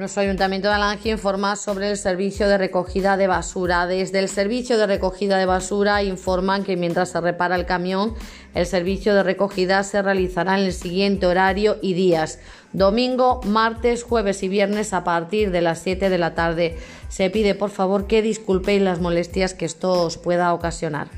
Nuestro Ayuntamiento de Alange informa sobre el servicio de recogida de basura. Desde el servicio de recogida de basura informan que mientras se repara el camión, el servicio de recogida se realizará en el siguiente horario y días. Domingo, martes, jueves y viernes a partir de las 7 de la tarde. Se pide por favor que disculpéis las molestias que esto os pueda ocasionar.